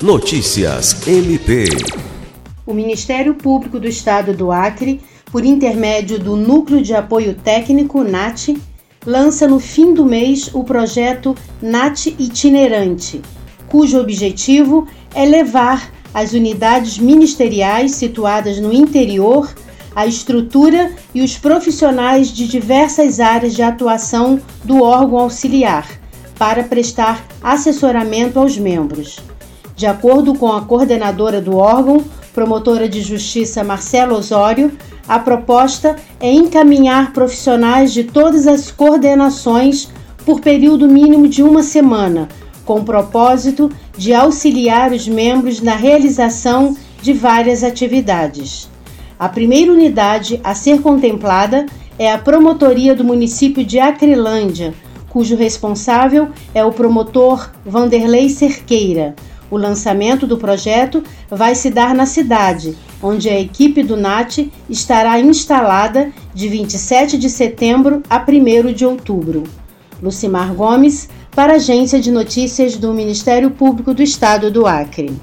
Notícias MP. O Ministério Público do Estado do Acre, por intermédio do Núcleo de Apoio Técnico NAT, lança no fim do mês o projeto NAT Itinerante, cujo objetivo é levar as unidades ministeriais situadas no interior a estrutura e os profissionais de diversas áreas de atuação do órgão auxiliar para prestar assessoramento aos membros. De acordo com a coordenadora do órgão, promotora de justiça Marcela Osório, a proposta é encaminhar profissionais de todas as coordenações por período mínimo de uma semana, com o propósito de auxiliar os membros na realização de várias atividades. A primeira unidade a ser contemplada é a Promotoria do município de Acrelândia, cujo responsável é o promotor Vanderlei Cerqueira. O lançamento do projeto vai se dar na cidade, onde a equipe do NAT estará instalada de 27 de setembro a 1 de outubro. Lucimar Gomes, para a Agência de Notícias do Ministério Público do Estado do Acre.